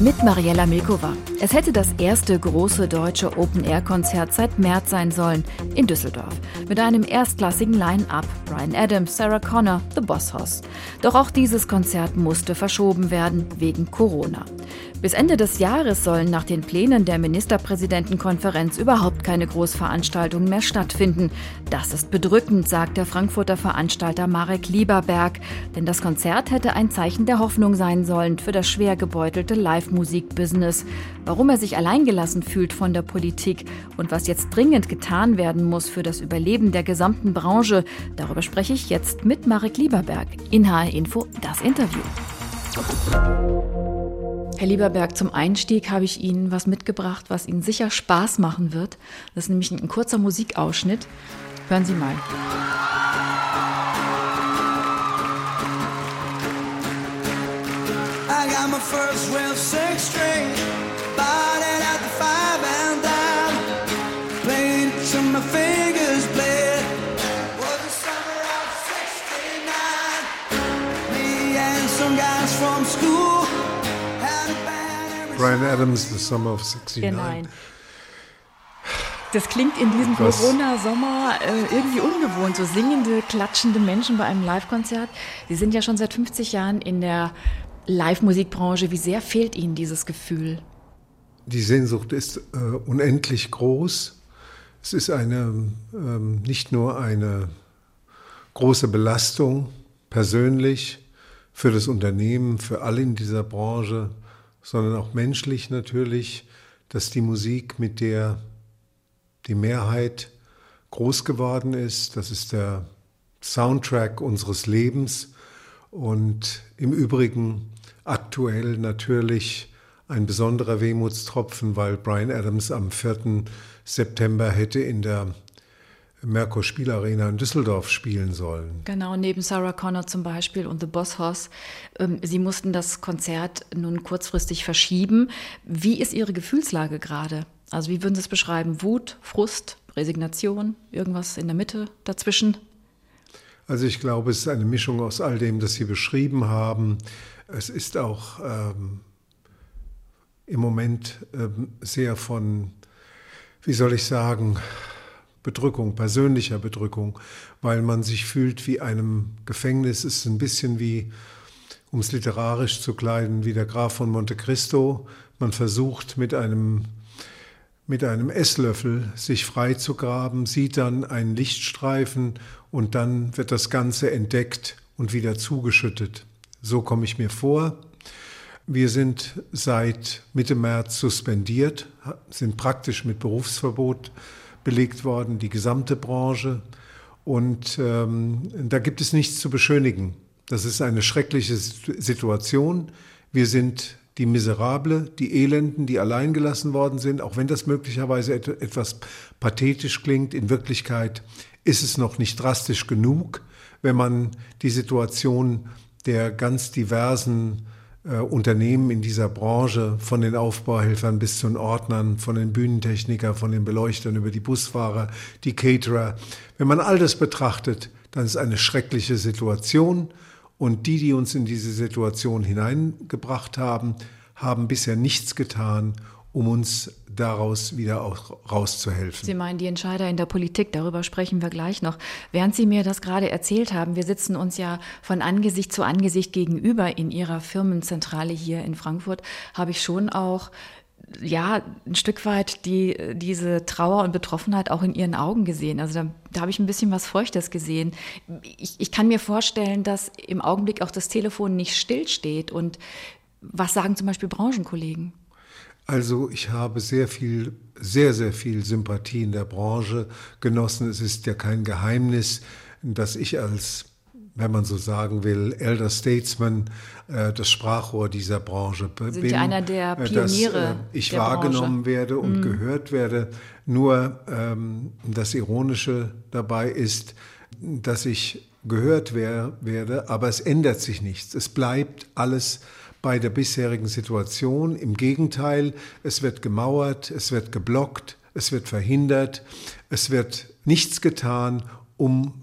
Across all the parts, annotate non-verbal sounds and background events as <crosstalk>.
Mit Mariella Milkova. Es hätte das erste große deutsche Open-Air-Konzert seit März sein sollen in Düsseldorf. Mit einem erstklassigen Line-Up. Brian Adams, Sarah Connor, The Boss Hoss. Doch auch dieses Konzert musste verschoben werden wegen Corona. Bis Ende des Jahres sollen nach den Plänen der Ministerpräsidentenkonferenz überhaupt keine Großveranstaltungen mehr stattfinden. Das ist bedrückend, sagt der Frankfurter Veranstalter Marek Lieberberg. Denn das Konzert hätte ein Zeichen der Hoffnung sein sollen für das schwer gebeutelte Live-Musik-Business. Warum er sich alleingelassen fühlt von der Politik und was jetzt dringend getan werden muss für das Überleben der gesamten Branche, darüber spreche ich jetzt mit Marek Lieberberg. In HR Info das Interview. Herr Lieberberg, zum Einstieg habe ich Ihnen was mitgebracht, was Ihnen sicher Spaß machen wird. Das ist nämlich ein kurzer Musikausschnitt. Hören Sie mal. My first real six string, bought it at the five and dime, played till my fingers bled. Was the summer of '69. Me and some guys from school. Brian Adams, The Summer of 69. Genau. Das klingt in diesem Corona-Sommer äh, irgendwie ungewohnt, so singende, klatschende Menschen bei einem Live-Konzert. Sie sind ja schon seit 50 Jahren in der Live-Musikbranche. Wie sehr fehlt Ihnen dieses Gefühl? Die Sehnsucht ist äh, unendlich groß. Es ist eine, ähm, nicht nur eine große Belastung persönlich für das Unternehmen, für alle in dieser Branche, sondern auch menschlich natürlich, dass die Musik, mit der die Mehrheit groß geworden ist, das ist der Soundtrack unseres Lebens und im Übrigen aktuell natürlich ein besonderer Wehmutstropfen, weil Brian Adams am 4. September hätte in der Merkur Spielarena in Düsseldorf spielen sollen. Genau, neben Sarah Connor zum Beispiel und The Boss Hoss. Ähm, Sie mussten das Konzert nun kurzfristig verschieben. Wie ist Ihre Gefühlslage gerade? Also wie würden Sie es beschreiben? Wut, Frust, Resignation, irgendwas in der Mitte dazwischen? Also ich glaube, es ist eine Mischung aus all dem, das Sie beschrieben haben. Es ist auch ähm, im Moment ähm, sehr von, wie soll ich sagen, Bedrückung, persönlicher Bedrückung, weil man sich fühlt wie einem Gefängnis. Es ist ein bisschen wie, um es literarisch zu kleiden, wie der Graf von Monte Cristo. Man versucht mit einem, mit einem Esslöffel sich freizugraben, sieht dann einen Lichtstreifen und dann wird das Ganze entdeckt und wieder zugeschüttet. So komme ich mir vor. Wir sind seit Mitte März suspendiert, sind praktisch mit Berufsverbot belegt worden, die gesamte Branche. Und ähm, da gibt es nichts zu beschönigen. Das ist eine schreckliche Situation. Wir sind die Miserable, die Elenden, die alleingelassen worden sind, auch wenn das möglicherweise et etwas pathetisch klingt. In Wirklichkeit ist es noch nicht drastisch genug, wenn man die Situation der ganz diversen äh, Unternehmen in dieser Branche, von den Aufbauhelfern bis zu den Ordnern, von den Bühnentechniker, von den Beleuchtern über die Busfahrer, die Caterer. Wenn man all das betrachtet, dann ist eine schreckliche Situation. Und die, die uns in diese Situation hineingebracht haben, haben bisher nichts getan, um uns daraus wieder auch rauszuhelfen. Sie meinen die Entscheider in der Politik, darüber sprechen wir gleich noch. Während Sie mir das gerade erzählt haben, wir sitzen uns ja von Angesicht zu Angesicht gegenüber in Ihrer Firmenzentrale hier in Frankfurt, habe ich schon auch ja, ein Stück weit die, diese Trauer und Betroffenheit auch in ihren Augen gesehen. Also da, da habe ich ein bisschen was Feuchtes gesehen. Ich, ich kann mir vorstellen, dass im Augenblick auch das Telefon nicht stillsteht. Und was sagen zum Beispiel Branchenkollegen? Also ich habe sehr viel, sehr, sehr viel Sympathie in der Branche genossen. Es ist ja kein Geheimnis, dass ich als, wenn man so sagen will, Elder Statesman äh, das Sprachrohr dieser Branche bin. Sind ja einer der Pioniere. Dass, äh, ich wahrgenommen Branche. werde und mhm. gehört werde. Nur ähm, das Ironische dabei ist, dass ich gehört wer werde, aber es ändert sich nichts. Es bleibt alles bei der bisherigen Situation. Im Gegenteil, es wird gemauert, es wird geblockt, es wird verhindert, es wird nichts getan, um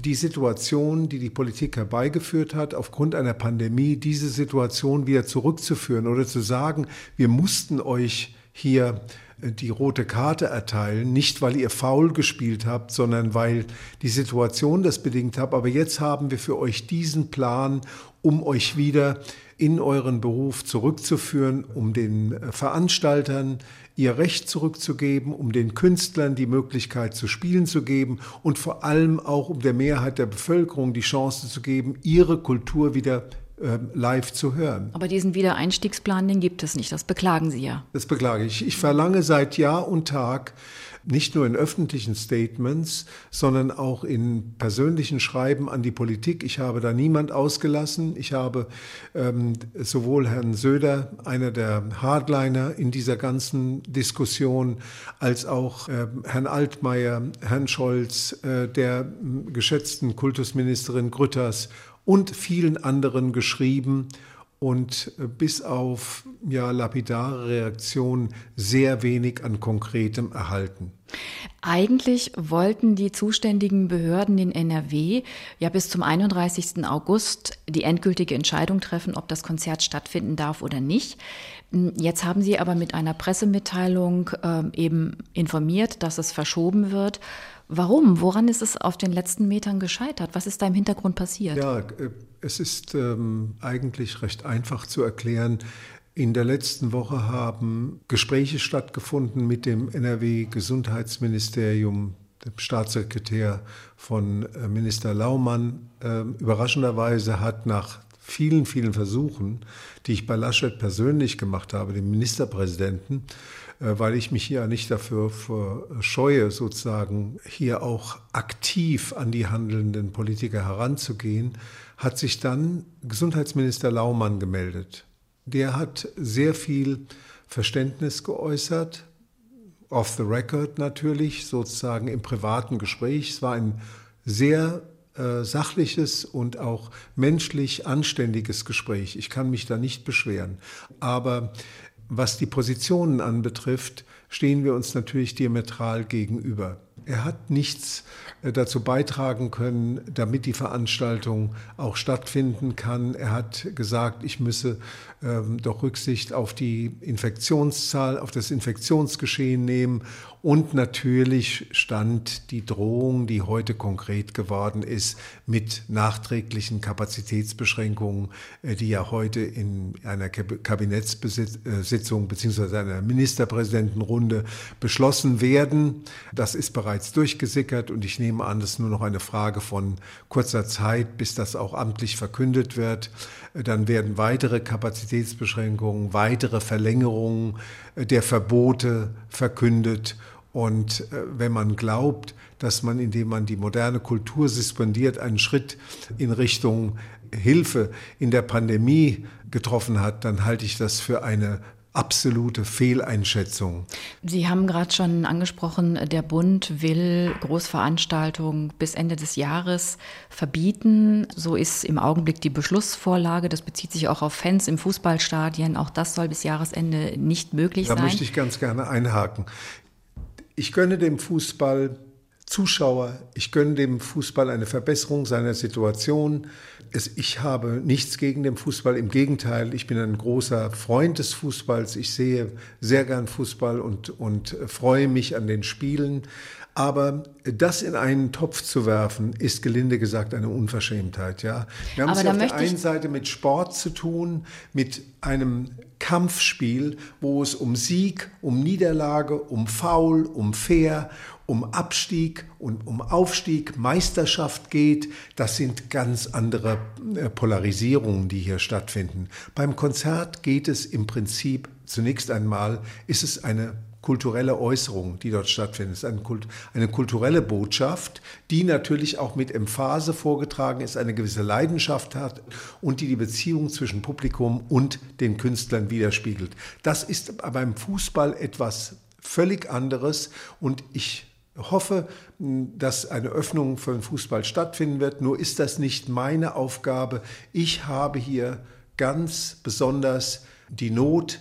die Situation, die die Politik herbeigeführt hat, aufgrund einer Pandemie, diese Situation wieder zurückzuführen oder zu sagen, wir mussten euch hier die rote Karte erteilen, nicht weil ihr faul gespielt habt, sondern weil die Situation das bedingt hat. Aber jetzt haben wir für euch diesen Plan, um euch wieder in euren Beruf zurückzuführen, um den Veranstaltern ihr Recht zurückzugeben, um den Künstlern die Möglichkeit zu spielen zu geben und vor allem auch um der Mehrheit der Bevölkerung die Chance zu geben, ihre Kultur wieder ähm, live zu hören. Aber diesen Wiedereinstiegsplan, den gibt es nicht. Das beklagen Sie ja. Das beklage ich. Ich verlange seit Jahr und Tag, nicht nur in öffentlichen Statements, sondern auch in persönlichen Schreiben an die Politik. Ich habe da niemand ausgelassen. Ich habe ähm, sowohl Herrn Söder, einer der Hardliner in dieser ganzen Diskussion, als auch äh, Herrn Altmaier, Herrn Scholz, äh, der äh, geschätzten Kultusministerin Grütters und vielen anderen geschrieben und äh, bis auf ja, lapidare Reaktionen sehr wenig an Konkretem erhalten. Eigentlich wollten die zuständigen Behörden in NRW ja bis zum 31. August die endgültige Entscheidung treffen, ob das Konzert stattfinden darf oder nicht. Hm, jetzt haben Sie aber mit einer Pressemitteilung äh, eben informiert, dass es verschoben wird. Warum? Woran ist es auf den letzten Metern gescheitert? Was ist da im Hintergrund passiert? Ja, äh, es ist ähm, eigentlich recht einfach zu erklären. In der letzten Woche haben Gespräche stattgefunden mit dem NRW-Gesundheitsministerium, dem Staatssekretär von äh, Minister Laumann. Äh, überraschenderweise hat nach vielen, vielen Versuchen, die ich bei Laschet persönlich gemacht habe, dem Ministerpräsidenten, äh, weil ich mich hier nicht dafür scheue, sozusagen hier auch aktiv an die handelnden Politiker heranzugehen, hat sich dann Gesundheitsminister Laumann gemeldet. Der hat sehr viel Verständnis geäußert, off the record natürlich, sozusagen im privaten Gespräch. Es war ein sehr äh, sachliches und auch menschlich anständiges Gespräch. Ich kann mich da nicht beschweren. Aber was die Positionen anbetrifft, stehen wir uns natürlich diametral gegenüber. Er hat nichts äh, dazu beitragen können, damit die Veranstaltung auch stattfinden kann. Er hat gesagt, ich müsse ähm, doch Rücksicht auf die Infektionszahl, auf das Infektionsgeschehen nehmen. Und natürlich stand die Drohung, die heute konkret geworden ist, mit nachträglichen Kapazitätsbeschränkungen, äh, die ja heute in einer Kabinettssitzung bzw. einer Ministerpräsidentenrunde beschlossen werden. Das ist bereits durchgesickert und ich nehme an, es ist nur noch eine Frage von kurzer Zeit, bis das auch amtlich verkündet wird. Äh, dann werden weitere Kapazitätsbeschränkungen, weitere Verlängerungen äh, der Verbote verkündet. Und äh, wenn man glaubt, dass man, indem man die moderne Kultur suspendiert, einen Schritt in Richtung Hilfe in der Pandemie getroffen hat, dann halte ich das für eine absolute Fehleinschätzung. Sie haben gerade schon angesprochen, der Bund will Großveranstaltungen bis Ende des Jahres verbieten. So ist im Augenblick die Beschlussvorlage. Das bezieht sich auch auf Fans im Fußballstadien. Auch das soll bis Jahresende nicht möglich da sein. Da möchte ich ganz gerne einhaken. Ich gönne dem Fußball Zuschauer, ich gönne dem Fußball eine Verbesserung seiner Situation. Es, ich habe nichts gegen den Fußball, im Gegenteil, ich bin ein großer Freund des Fußballs. Ich sehe sehr gern Fußball und, und freue mich an den Spielen. Aber das in einen Topf zu werfen, ist gelinde gesagt eine Unverschämtheit. Ja? Wir haben es auf der einen Seite mit Sport zu tun, mit einem Kampfspiel, wo es um Sieg, um Niederlage, um Foul, um Fair, um Abstieg und um Aufstieg, Meisterschaft geht. Das sind ganz andere äh, Polarisierungen, die hier stattfinden. Beim Konzert geht es im Prinzip zunächst einmal, ist es eine kulturelle Äußerung, die dort stattfindet. Es ist eine, Kult, eine kulturelle Botschaft, die natürlich auch mit Emphase vorgetragen ist, eine gewisse Leidenschaft hat und die die Beziehung zwischen Publikum und den Künstlern widerspiegelt. Das ist beim Fußball etwas völlig anderes und ich hoffe, dass eine Öffnung für den Fußball stattfinden wird. Nur ist das nicht meine Aufgabe. Ich habe hier ganz besonders die Not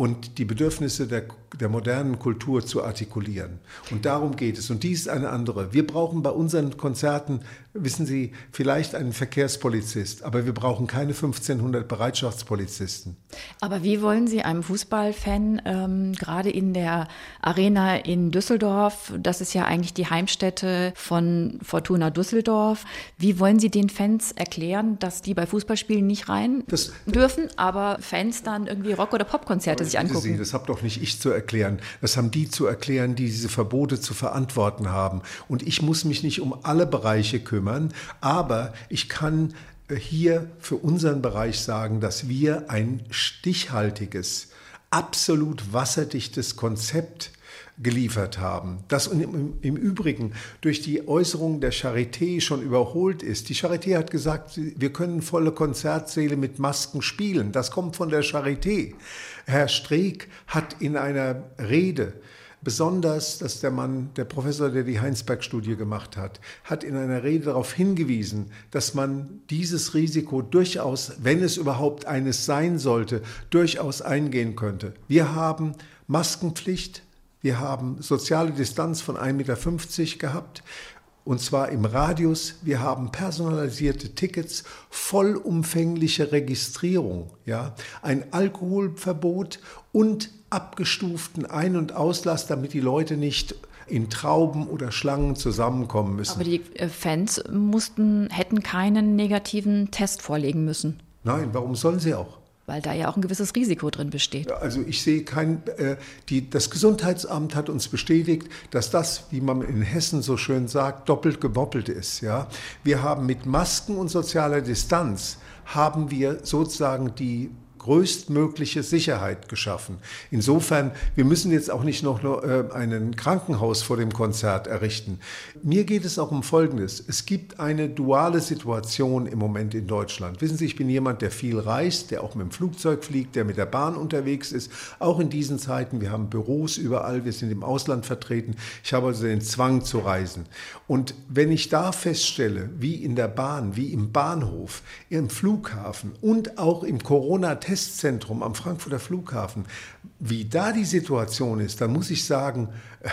und die Bedürfnisse der, der modernen Kultur zu artikulieren. Und darum geht es. Und dies ist eine andere. Wir brauchen bei unseren Konzerten, wissen Sie, vielleicht einen Verkehrspolizist, aber wir brauchen keine 1500 Bereitschaftspolizisten. Aber wie wollen Sie einem Fußballfan ähm, gerade in der Arena in Düsseldorf, das ist ja eigentlich die Heimstätte von Fortuna Düsseldorf, wie wollen Sie den Fans erklären, dass die bei Fußballspielen nicht rein das, dürfen, aber Fans dann irgendwie Rock- oder Popkonzerte sich angucken. Sie, das habe doch nicht ich zu erklären. Das haben die zu erklären, die diese Verbote zu verantworten haben. Und ich muss mich nicht um alle Bereiche kümmern, aber ich kann äh, hier für unseren Bereich sagen, dass wir ein stichhaltiges, absolut wasserdichtes Konzept geliefert haben. Das im, Übrigen durch die Äußerung der Charité schon überholt ist. Die Charité hat gesagt, wir können volle Konzertsäle mit Masken spielen. Das kommt von der Charité. Herr Streeck hat in einer Rede Besonders, dass der Mann, der Professor, der die Heinsberg-Studie gemacht hat, hat in einer Rede darauf hingewiesen, dass man dieses Risiko durchaus, wenn es überhaupt eines sein sollte, durchaus eingehen könnte. Wir haben Maskenpflicht, wir haben soziale Distanz von 1,50 Meter gehabt. Und zwar im Radius. Wir haben personalisierte Tickets, vollumfängliche Registrierung, ja, ein Alkoholverbot und abgestuften Ein- und Auslass, damit die Leute nicht in Trauben oder Schlangen zusammenkommen müssen. Aber die äh, Fans mussten, hätten keinen negativen Test vorlegen müssen. Nein, warum sollen sie auch? Weil da ja auch ein gewisses Risiko drin besteht. Also ich sehe kein, äh, die, das Gesundheitsamt hat uns bestätigt, dass das, wie man in Hessen so schön sagt, doppelt geboppelt ist. Ja? Wir haben mit Masken und sozialer Distanz haben wir sozusagen die größtmögliche Sicherheit geschaffen. Insofern, wir müssen jetzt auch nicht noch äh, ein Krankenhaus vor dem Konzert errichten. Mir geht es auch um Folgendes. Es gibt eine duale Situation im Moment in Deutschland. Wissen Sie, ich bin jemand, der viel reist, der auch mit dem Flugzeug fliegt, der mit der Bahn unterwegs ist. Auch in diesen Zeiten. Wir haben Büros überall, wir sind im Ausland vertreten. Ich habe also den Zwang zu reisen. Und wenn ich da feststelle, wie in der Bahn, wie im Bahnhof, im Flughafen und auch im Corona-Test, Testzentrum am Frankfurter Flughafen, wie da die Situation ist, dann muss ich sagen, <laughs>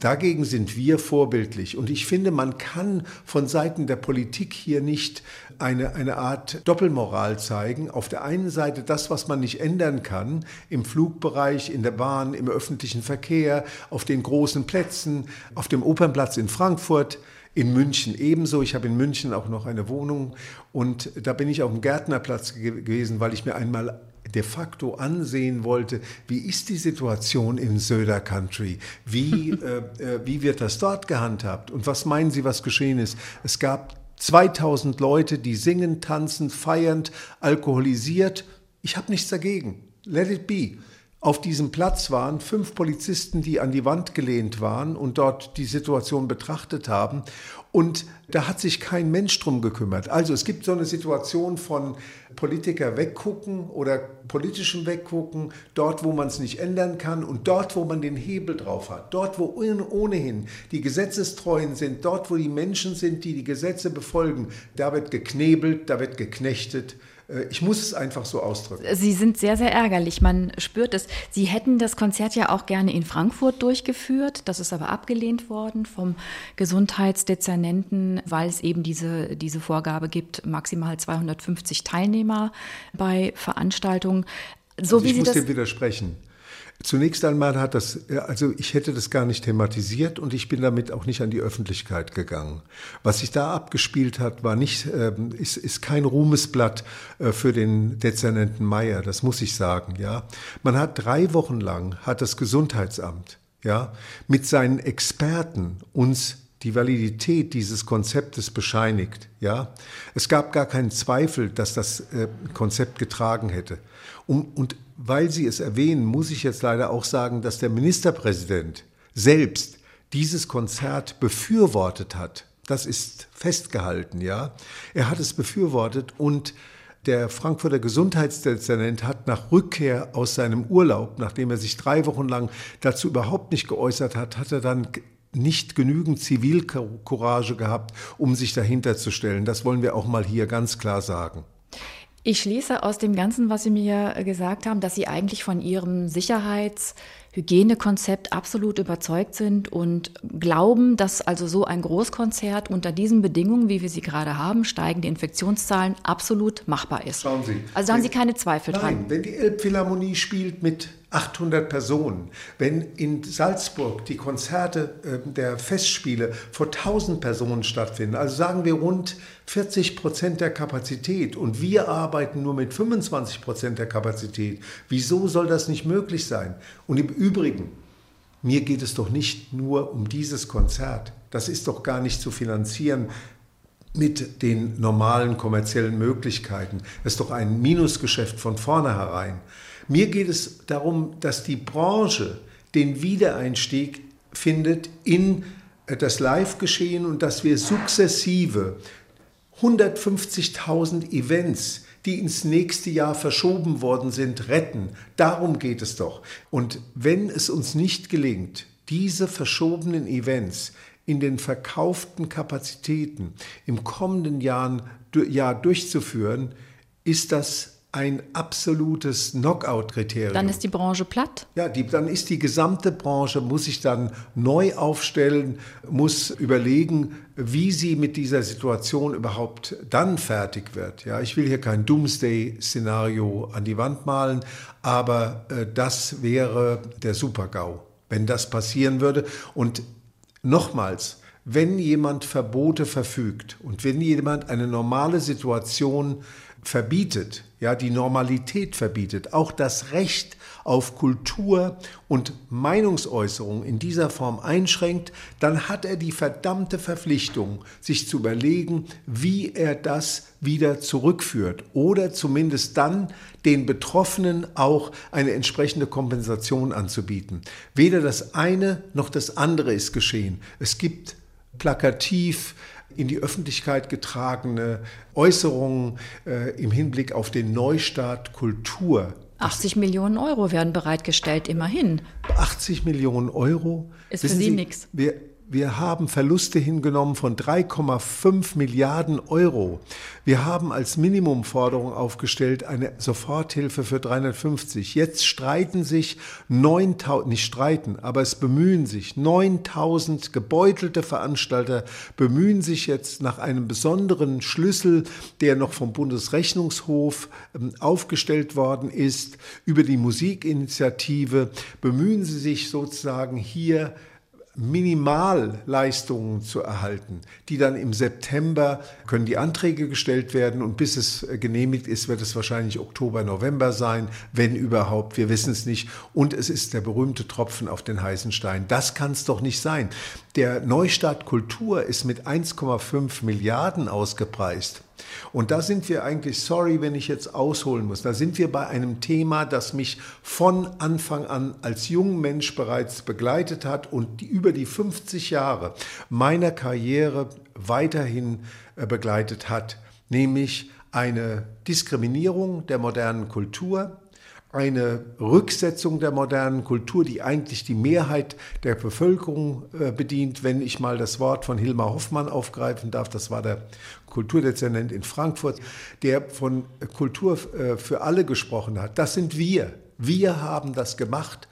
Dagegen sind wir vorbildlich. Und ich finde, man kann von Seiten der Politik hier nicht eine, eine Art Doppelmoral zeigen. Auf der einen Seite das, was man nicht ändern kann, im Flugbereich, in der Bahn, im öffentlichen Verkehr, auf den großen Plätzen, auf dem Opernplatz in Frankfurt in München ebenso. Ich habe in München auch noch eine Wohnung und da bin ich auf dem Gärtnerplatz gewesen, weil ich mir einmal de facto ansehen wollte, wie ist die Situation im Söder Country? Wie, <laughs> äh, äh, wie wird das dort gehandhabt? Und was meinen Sie, was geschehen ist? Es gab 2000 Leute, die singen, tanzen, feiernd, alkoholisiert. Ich habe nichts dagegen. Let it be. Auf diesem Platz waren fünf Polizisten, die an die Wand gelehnt waren und dort die Situation betrachtet haben. Und da hat sich kein Mensch drum gekümmert. Also es gibt so eine Situation von Politiker weggucken oder politischem weggucken, dort, wo man es nicht ändern kann und dort, wo man den Hebel drauf hat. Dort, wo ohnehin die Gesetzestreuen sind, dort, wo die Menschen sind, die die Gesetze befolgen, da wird geknebelt, da wird geknechtet. Äh, ich muss es einfach so ausdrücken. Sie sind sehr, sehr ärgerlich. Man spürt es. Sie hätten das Konzert ja auch gerne in Frankfurt durchgeführt. Das ist aber abgelehnt worden vom Gesundheitsdezernenten, weil es eben diese, diese Vorgabe gibt, maximal 250 Teilnehmer bei Veranstaltungen. So also ich muss dem widersprechen. Zunächst einmal hat das, also ich hätte das gar nicht thematisiert und ich bin damit auch nicht an die Öffentlichkeit gegangen. Was sich da abgespielt hat, war nicht, ähm, ist, ist kein Ruhmesblatt äh, für den Dezernenten Meyer, das muss ich sagen, ja. Man hat drei Wochen lang, hat das Gesundheitsamt, ja, mit seinen Experten uns die Validität dieses Konzeptes bescheinigt. Ja, es gab gar keinen Zweifel, dass das äh, Konzept getragen hätte. Um, und weil Sie es erwähnen, muss ich jetzt leider auch sagen, dass der Ministerpräsident selbst dieses Konzert befürwortet hat. Das ist festgehalten, ja. Er hat es befürwortet und der Frankfurter Gesundheitsdezernent hat nach Rückkehr aus seinem Urlaub, nachdem er sich drei Wochen lang dazu überhaupt nicht geäußert hat, hat er dann nicht genügend Zivilcourage gehabt, um sich dahinter zu stellen. Das wollen wir auch mal hier ganz klar sagen. Ich schließe aus dem Ganzen, was Sie mir gesagt haben, dass Sie eigentlich von Ihrem Sicherheits- Hygienekonzept absolut überzeugt sind und glauben, dass also so ein Großkonzert unter diesen Bedingungen, wie wir sie gerade haben, steigende Infektionszahlen absolut machbar ist. Schauen Sie. Also da haben Sie keine Zweifel nein, dran. Nein, wenn die Elbphilharmonie spielt mit 800 Personen, wenn in Salzburg die Konzerte äh, der Festspiele vor 1000 Personen stattfinden, also sagen wir rund 40 Prozent der Kapazität und wir arbeiten nur mit 25 Prozent der Kapazität, wieso soll das nicht möglich sein? Und im Übrigen, mir geht es doch nicht nur um dieses Konzert. Das ist doch gar nicht zu finanzieren mit den normalen kommerziellen Möglichkeiten. Das ist doch ein Minusgeschäft von vornherein. Mir geht es darum, dass die Branche den Wiedereinstieg findet in das Live-Geschehen und dass wir sukzessive 150.000 Events, die ins nächste Jahr verschoben worden sind, retten. Darum geht es doch. Und wenn es uns nicht gelingt, diese verschobenen Events in den verkauften Kapazitäten im kommenden Jahr, Jahr durchzuführen, ist das ein absolutes Knockout-Kriterium. Dann ist die Branche platt? Ja, die, dann ist die gesamte Branche, muss sich dann neu aufstellen, muss überlegen, wie sie mit dieser Situation überhaupt dann fertig wird. Ja, ich will hier kein Doomsday-Szenario an die Wand malen, aber äh, das wäre der Super-GAU, wenn das passieren würde. Und nochmals, wenn jemand Verbote verfügt und wenn jemand eine normale Situation verbietet, ja, die Normalität verbietet, auch das Recht auf Kultur und Meinungsäußerung in dieser Form einschränkt, dann hat er die verdammte Verpflichtung, sich zu überlegen, wie er das wieder zurückführt oder zumindest dann den Betroffenen auch eine entsprechende Kompensation anzubieten. Weder das eine noch das andere ist geschehen. Es gibt plakativ in die Öffentlichkeit getragene Äußerungen äh, im Hinblick auf den Neustart Kultur. 80 Millionen Euro werden bereitgestellt, immerhin. 80 Millionen Euro? Ist Wissen für Sie, Sie nichts. Wir, haben Verluste hingenommen von 3,5 Milliarden Euro. Wir haben als Minimumforderung aufgestellt eine Soforthilfe für 350. Jetzt streiten sich 9000, nicht streiten, aber es bemühen sich 9000 gebeutelte Veranstalter bemühen sich jetzt nach einem besonderen Schlüssel, der noch vom Bundesrechnungshof ähm, aufgestellt worden ist, über die Musikinitiative, bemühen sie sich sozusagen hier Minimalleistungen zu erhalten, die dann im September können die Anträge gestellt werden und bis es genehmigt ist, wird es wahrscheinlich Oktober, November sein, wenn überhaupt, wir wissen es nicht. Und es ist der berühmte Tropfen auf den heißen Stein. Das kann es doch nicht sein. Der Neustart Kultur ist mit 1,5 Milliarden ausgepreist. Und da sind wir eigentlich, sorry, wenn ich jetzt ausholen muss, da sind wir bei einem Thema, das mich von Anfang an als junger Mensch bereits begleitet hat und die, über die 50 Jahre meiner Karriere weiterhin äh, begleitet hat, nämlich eine Diskriminierung der modernen Kultur, eine Rücksetzung der modernen Kultur, die eigentlich die Mehrheit der Bevölkerung äh, bedient. Wenn ich mal das Wort von Hilmar Hoffmann aufgreifen darf, das war der Kulturdezernent in Frankfurt, der von Kultur äh, für alle gesprochen hat. Das sind wir. Wir haben das gemacht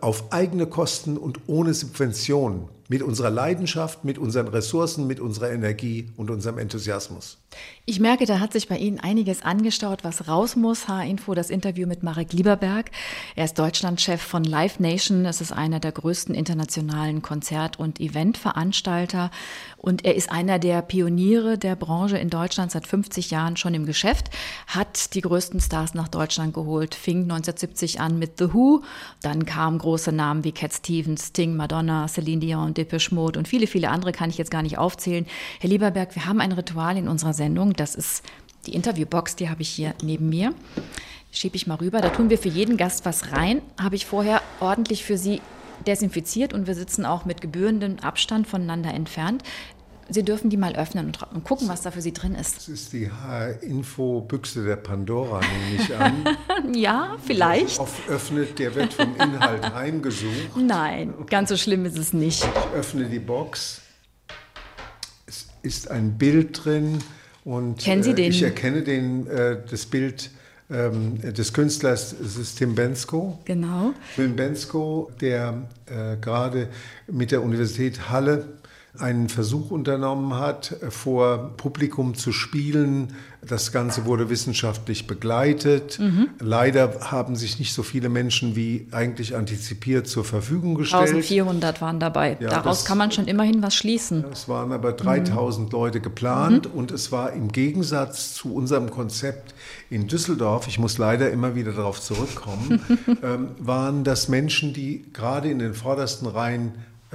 auf eigene Kosten und ohne Subventionen, mit unserer Leidenschaft, mit unseren Ressourcen, mit unserer Energie und unserem Enthusiasmus. Ich merke, da hat sich bei Ihnen einiges angestaut, was raus muss. H-Info, das Interview mit Marek Lieberberg. Er ist Deutschlandchef von Live Nation. Es ist einer der größten internationalen Konzert- und Eventveranstalter. Und er ist einer der Pioniere der Branche in Deutschland seit 50 Jahren schon im Geschäft, hat die größten Stars nach Deutschland geholt, fing 1970 an mit The Who. Dann kamen große Namen wie Cat Stevens, Sting, Madonna, Celine Dion, Depeche Mode und viele, viele andere kann ich jetzt gar nicht aufzählen. Herr Lieberberg, wir haben ein Ritual in unserer Sendung. Das ist die Interviewbox, die habe ich hier neben mir. Schiebe ich mal rüber. Da tun wir für jeden Gast was rein. Habe ich vorher ordentlich für Sie desinfiziert und wir sitzen auch mit gebührendem Abstand voneinander entfernt. Sie dürfen die mal öffnen und, gucken, was da für Sie drin ist. Das ist die Info-Büchse der Pandora, nehme ich an. <laughs> ja, vielleicht. Oft öffnet, der wird vom Inhalt <laughs> heimgesucht. Nein, ganz so schlimm ist es nicht. Ich öffne die Box. Es ist ein Bild drin Und Kennen Sie äh, den? ich erkenne den, äh, das Bild ähm, des Künstlers, es ist Tim Bensko. Genau. Tim Bensko, der äh, gerade mit der Universität Halle einen Versuch unternommen hat, vor Publikum zu spielen. Das Ganze wurde wissenschaftlich begleitet. Mhm. Leider haben sich nicht so viele Menschen wie eigentlich antizipiert zur Verfügung gestellt. 1400 waren dabei. Ja, Daraus das- kann man schon immerhin was schließen. Es waren aber 3000 Leute geplant und es war im Gegensatz zu unserem Konzept in Düsseldorf, ich muss leider immer wieder darauf zurückkommen, <laughs> ähm, waren das Menschen, die gerade in den vordersten Reihen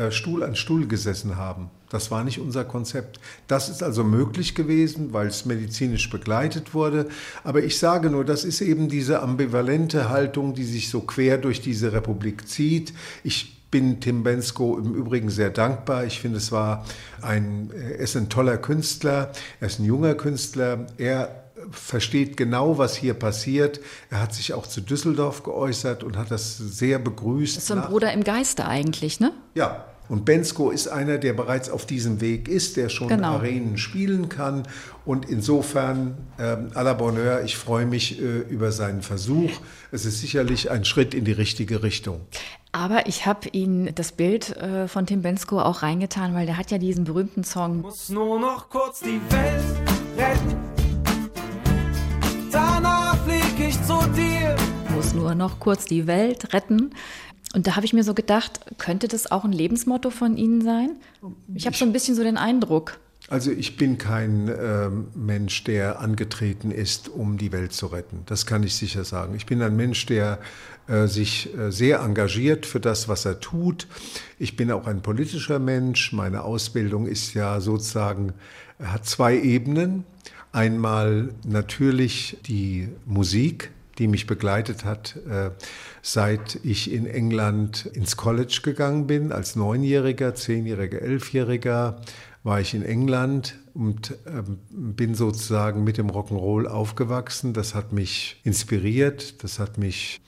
Stuhl an Stuhl gesessen haben. Das war nicht unser Konzept. Das ist also möglich gewesen, weil es medizinisch begleitet wurde. Aber ich sage nur, das ist eben diese ambivalente Haltung, die sich so quer durch diese Republik zieht. Ich bin Tim Bensko im Übrigen sehr dankbar. Ich finde, es war ein, er ist ein toller Künstler, er ist ein junger Künstler. Er versteht genau, was hier passiert. Er hat sich auch zu Düsseldorf geäußert und hat das sehr begrüßt. Das ist so ein Bruder im Geiste eigentlich, ne? ja, und Bensko ist einer, der bereits auf diesem Weg ist, der schon Genau. Arenen spielen kann. Und insofern, ähm, à la Bonheur, ich freue mich äh, über seinen Versuch. Es ist sicherlich ein Schritt in die richtige Richtung. Aber ich habe Ihnen das Bild äh, von Tim Bensko auch reingetan, weil der hat ja diesen berühmten Song Muss nur noch kurz die Welt retten. Zu dir. muss nur noch kurz die Welt retten. Und da habe ich mir so gedacht, könnte das auch ein Lebensmotto von Ihnen sein? Ich habe so ein bisschen so den Eindruck. Also ich bin kein ähm, Mensch, der angetreten ist, um die Welt zu retten. Das kann ich sicher sagen. Ich bin ein Mensch, der äh, sich äh, sehr engagiert für das, was er tut. Ich bin auch ein politischer Mensch. Meine Ausbildung ist ja sozusagen, hat zwei Ebenen. Einmal natürlich die Musik, die mich begleitet hat, äh, seit ich in England ins College gegangen bin, als Neunjähriger, Zehnjähriger, Elfjähriger war ich in England und ähm, bin sozusagen mit dem Rock'n'Roll aufgewachsen. Das hat mich inspiriert, das hat mich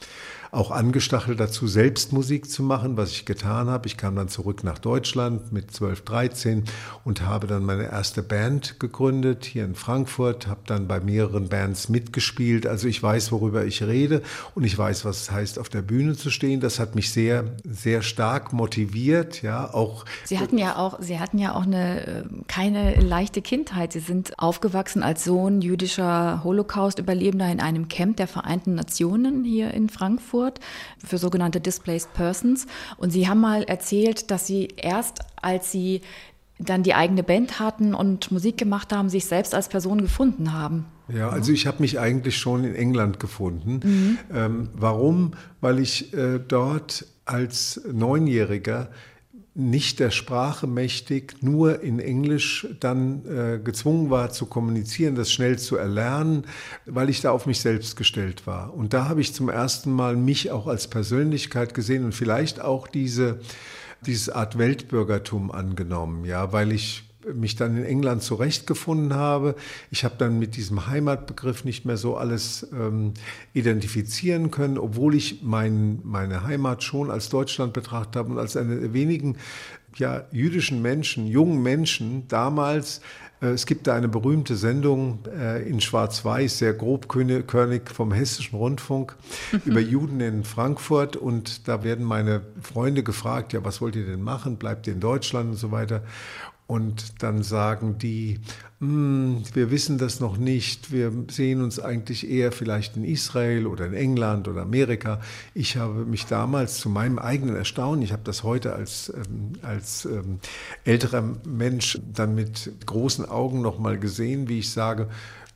auch angestachelt dazu, selbst Musik zu machen, was ich getan habe. Ich kam dann zurück nach Deutschland mit 12, 13 und habe dann meine erste Band gegründet hier in Frankfurt, habe dann bei mehreren Bands mitgespielt. Also ich weiß, worüber ich rede und ich weiß, was es heißt, auf der Bühne zu stehen. Das hat mich sehr, sehr stark motiviert, ja, auch Sie hatten ja auch, Sie hatten ja auch eine äh, keine leichte Kindheit. Sie sind aufgewachsen als Sohn jüdischer Holocaust-Überlebender in einem Camp der Vereinten Nationen hier in Frankfurt für sogenannte Displaced Persons. Und Sie haben mal erzählt, dass Sie erst, als Sie dann die eigene Band hatten und Musik gemacht haben, sich selbst als Person gefunden haben. Ja, also ich habe mich eigentlich schon in England gefunden. Ähm, warum? Weil ich äh, dort als Neunjähriger nicht der Sprache mächtig, nur in Englisch dann äh, gezwungen war zu kommunizieren, das schnell zu erlernen, weil ich da auf mich selbst gestellt war. Und da habe ich zum ersten Mal mich auch als Persönlichkeit gesehen und vielleicht auch diese, diese Art Weltbürgertum angenommen, ja, weil ich mich dann in England zurechtgefunden habe. Ich habe dann mit diesem Heimatbegriff nicht mehr so alles ähm, identifizieren können, obwohl ich mein, meine Heimat schon als Deutschland betrachtet habe und als eine der wenigen ja, jüdischen Menschen, jungen Menschen damals. Äh, es gibt da eine berühmte Sendung äh, in Schwarz-Weiß, sehr grobkörnig vom Hessischen Rundfunk <laughs> über Juden in Frankfurt. Und da werden meine Freunde gefragt, ja, was wollt ihr denn machen? Bleibt ihr in Deutschland und so weiter? Und dann sagen die, "Hm, wir wissen das noch nicht, wir sehen uns eigentlich eher vielleicht in Israel oder in England oder Amerika. Ich habe mich damals zu meinem eigenen Erstaunen, ich habe das heute als, ähm, als ähm, älterer Mensch dann mit großen Augen nochmal gesehen, wie ich sage,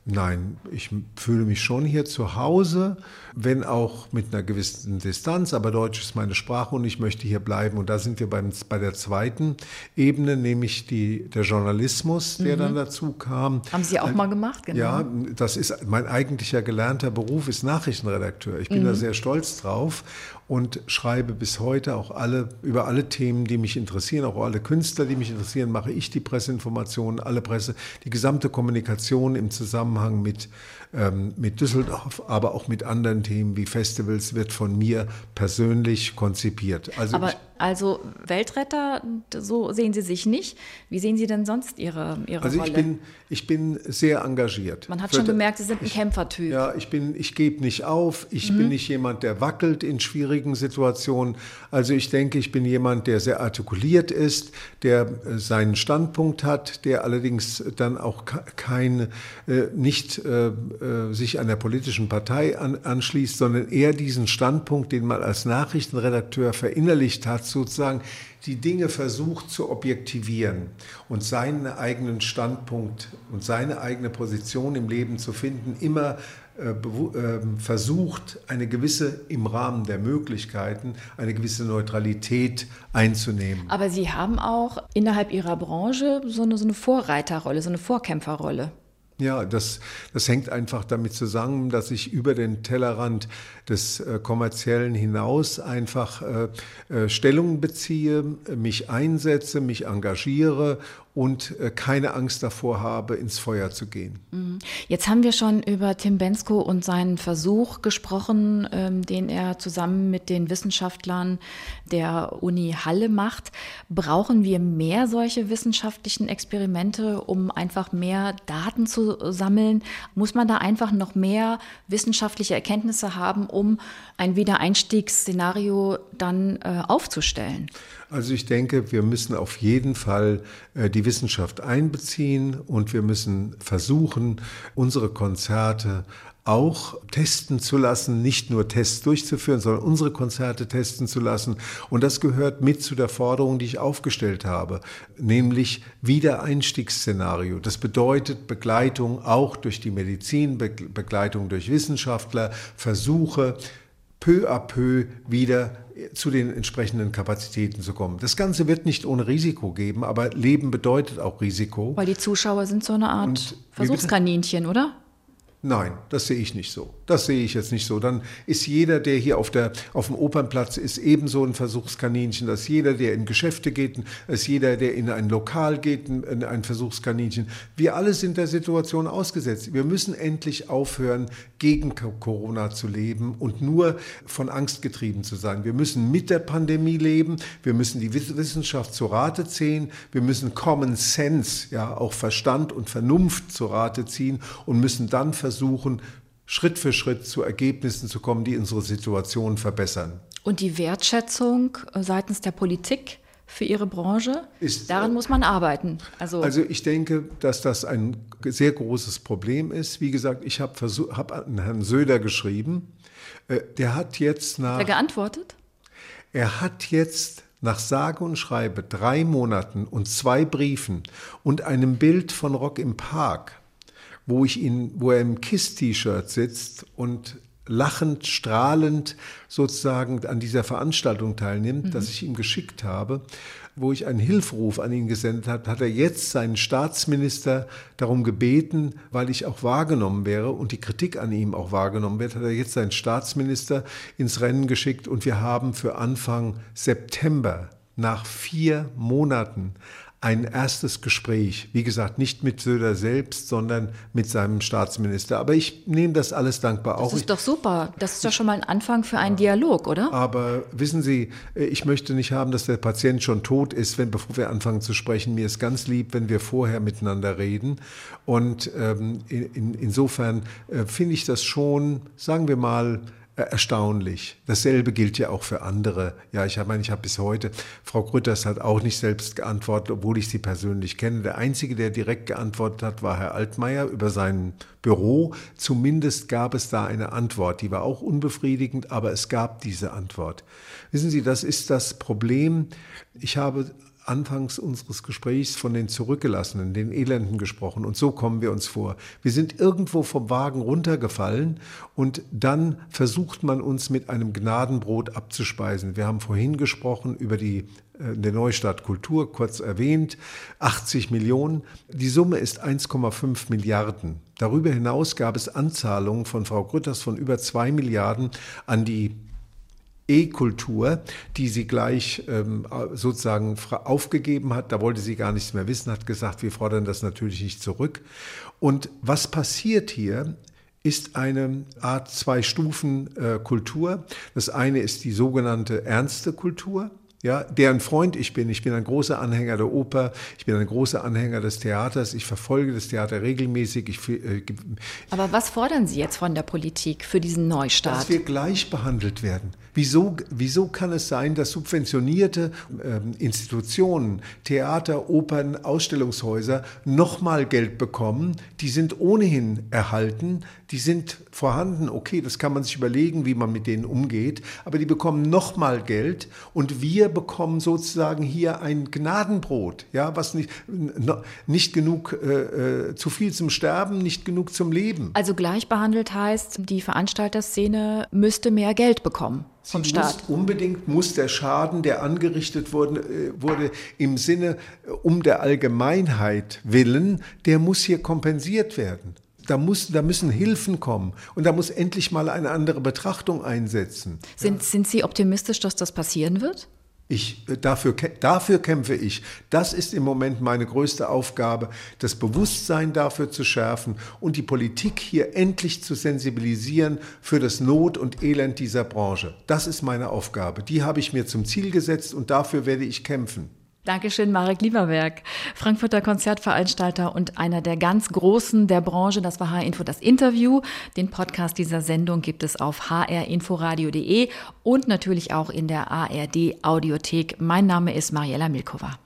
Nein, ich fühle mich schon hier zu Hause, wenn auch mit einer gewissen Distanz, aber Deutsch ist meine Sprache und ich möchte hier bleiben. Und da sind wir beim, bei der zweiten Ebene, nämlich die, der Journalismus, der dann dazu kam. Haben Sie auch mal gemacht, genau. Ja, das ist mein eigentlicher gelernter Beruf ist Nachrichtenredakteur. Ich bin da sehr stolz drauf und schreibe bis heute auch alle über alle Themen, die mich interessieren, auch alle Künstler, die mich interessieren, mache ich die Presseinformationen, alle Presse, die gesamte Kommunikation im Zusammenhang mit ähm, mit Düsseldorf, aber auch mit anderen Themen wie Festivals wird von mir persönlich konzipiert. Also Aber ich, Also Weltretter, so sehen Sie sich nicht. Wie sehen Sie denn sonst Ihre, Ihre also Rolle? ich bin, ich bin sehr engagiert. Man hat Für schon gemerkt, Sie sind ein Kämpfertyp. Ja, ich bin, ich gebe nicht auf. Ich Mhm. bin nicht jemand, der wackelt in schwierigen Situationen. Also ich denke, ich bin jemand, der sehr artikuliert ist, der äh, seinen Standpunkt hat, der allerdings dann auch ke- kein, äh, nicht äh, äh, sich einer politischen Partei an, anschließt, sondern eher diesen Standpunkt, den man als Nachrichtenredakteur verinnerlicht hat, sozusagen die Dinge versucht zu objektivieren und seinen eigenen Standpunkt und seine eigene Position im Leben zu finden, immer äh, ähm, versucht, eine gewisse, im Rahmen der Möglichkeiten, eine gewisse Neutralität einzunehmen. Aber Sie haben auch innerhalb Ihrer Branche so eine, so eine Vorreiterrolle, so eine Vorkämpferrolle. Ja, das, das hängt einfach damit zusammen, dass ich über den Tellerrand des äh, kommerziellen hinaus einfach äh, äh, Stellung beziehe, mich einsetze, mich engagiere und äh, keine Angst davor habe, ins Feuer zu gehen. Jetzt haben wir schon über Tim Bensko und seinen Versuch gesprochen, ähm, den er zusammen mit den Wissenschaftlern der Uni Halle macht. Brauchen wir mehr solche wissenschaftlichen Experimente, um einfach mehr Daten zu sammeln? Muss man da einfach noch mehr wissenschaftliche Erkenntnisse haben, um ein Wiedereinstiegsszenario dann äh, aufzustellen? Also ich denke, wir müssen auf jeden Fall äh, die Wissenschaft einbeziehen und wir müssen versuchen, unsere Konzerte auch testen zu lassen, nicht nur Tests durchzuführen, sondern unsere Konzerte testen zu lassen. Und das gehört mit zu der Forderung, die ich aufgestellt habe, nämlich Wiedereinstiegsszenario. Das bedeutet Begleitung auch durch die Medizin, Be Begleitung durch Wissenschaftler, Versuche, peu à peu wieder zu den entsprechenden Kapazitäten zu kommen. Das Ganze wird nicht ohne Risiko geben, aber Leben bedeutet auch Risiko. Weil die Zuschauer sind so eine Art Und? Versuchskaninchen, oder? Nein, das sehe ich nicht so. Das sehe ich jetzt nicht so. Dann ist jeder, der hier auf, der, auf dem Opernplatz ist, ebenso ein Versuchskaninchen. Das ist jeder, der in Geschäfte geht, ist jeder, der in ein Lokal geht, ein, Versuchskaninchen. Wir alle sind der Situation ausgesetzt. Wir müssen endlich aufhören, gegen Co- Corona zu leben und nur von Angst getrieben zu sein. Wir müssen mit der Pandemie leben. Wir müssen die Wiss- Wissenschaft zu Rate ziehen. Wir müssen Common Sense, ja, auch Verstand und Vernunft zu Rate ziehen und müssen dann versuchen, Schritt für Schritt zu Ergebnissen zu kommen, die unsere Situation verbessern. Und die Wertschätzung äh, seitens der Politik für ihre Branche, Ist, daran äh, muss man arbeiten. Also, Also ich denke, dass das ein sehr großes Problem ist. Wie gesagt, ich habe hab an Herrn Söder geschrieben. Äh, Der hat jetzt nach... hat er geantwortet? Er hat jetzt nach sage und schreibe drei Monaten und zwei Briefen und einem Bild von Rock im Park, wo ich ihn, wo er im KISS-T-Shirt sitzt und lachend, strahlend sozusagen an dieser Veranstaltung teilnimmt, das ich ihm geschickt habe, wo ich einen Hilferuf an ihn gesendet habe, hat er jetzt seinen Staatsminister darum gebeten, weil ich auch wahrgenommen wäre und die Kritik an ihm auch wahrgenommen wird, hat er jetzt seinen Staatsminister ins Rennen geschickt und wir haben für Anfang September nach vier Monaten ein erstes Gespräch. Wie gesagt, nicht mit Söder selbst, sondern mit seinem Staatsminister. Aber ich nehme das alles dankbar Das auf. ist doch super. Das ist doch schon mal ein Anfang für einen Dialog, oder? Aber wissen Sie, äh, ich möchte nicht haben, dass der Patient schon tot ist, wenn, bevor wir anfangen zu sprechen. Mir ist ganz lieb, wenn wir vorher miteinander reden. Und ähm, in, insofern äh, finde ich das schon, sagen wir mal, erstaunlich. Dasselbe gilt ja auch für andere. Ja, ich meine, ich habe bis heute, Frau Grütters hat auch nicht selbst geantwortet, obwohl ich sie persönlich kenne. Der Einzige, der direkt geantwortet hat, war Herr Altmaier über sein Büro. Zumindest gab es da eine Antwort. Die war auch unbefriedigend, aber es gab diese Antwort. Wissen Sie, das ist das Problem. Ich habe anfangs unseres Gesprächs von den Zurückgelassenen, den Elenden gesprochen. Und so kommen wir uns vor. Wir sind irgendwo vom Wagen runtergefallen und dann versucht man uns mit einem Gnadenbrot abzuspeisen. Wir haben vorhin gesprochen über die äh, der Neustadt Kultur, kurz erwähnt, 80 Millionen. Die Summe ist 1,5 Milliarden. Darüber hinaus gab es Anzahlungen von Frau Grütters von über 2 Milliarden an die E-Kultur, die sie gleich ähm, sozusagen aufgegeben hat. Da wollte sie gar nichts mehr wissen, hat gesagt, wir fordern das natürlich nicht zurück. Und was passiert hier? ist eine Art zwei Stufen äh. Das eine ist die sogenannte ernste Kultur, ja, deren Freund ich bin. Ich bin ein großer Anhänger der Oper, ich bin ein großer Anhänger des Theaters, ich verfolge das Theater regelmäßig. Ich, äh, Aber was fordern Sie jetzt von der Politik für diesen Neustart? Dass wir gleich behandelt werden. Wieso, wieso kann es sein, dass subventionierte äh, Institutionen, Theater, Opern, Ausstellungshäuser nochmal Geld bekommen? Die sind ohnehin erhalten, die sind vorhanden. Okay, das kann man sich überlegen, wie man mit denen umgeht, aber die bekommen nochmal Geld und wir bekommen sozusagen hier ein Gnadenbrot, ja, was nicht, nicht genug, äh, äh, zu viel zum Sterben, nicht genug zum Leben. Also gleich behandelt heißt, die Veranstalterszene müsste mehr Geld bekommen vom Sie Staat. Muss, unbedingt muss der Schaden, der angerichtet wurde, äh, wurde im Sinne äh, um der Allgemeinheit willen, der muss hier kompensiert werden. Da, muss, da müssen Hilfen kommen und da muss endlich mal eine andere Betrachtung einsetzen. Sind, ja. sind Sie optimistisch, dass das passieren wird? Ich, äh, dafür, dafür kämpfe ich. Das ist im Moment meine größte Aufgabe, das Bewusstsein dafür zu schärfen und die Politik hier endlich zu sensibilisieren für das Not und Elend dieser Branche. Das ist meine Aufgabe. Die habe ich mir zum Ziel gesetzt und dafür werde ich kämpfen. Dankeschön, Marek Lieberberg, Frankfurter Konzertveranstalter und einer der ganz Großen der Branche. Das war HR-Info, das Interview. Den Podcast dieser Sendung gibt es auf hrinforadio.de und natürlich auch in der ARD-Audiothek. Mein Name ist Mariella Milkova.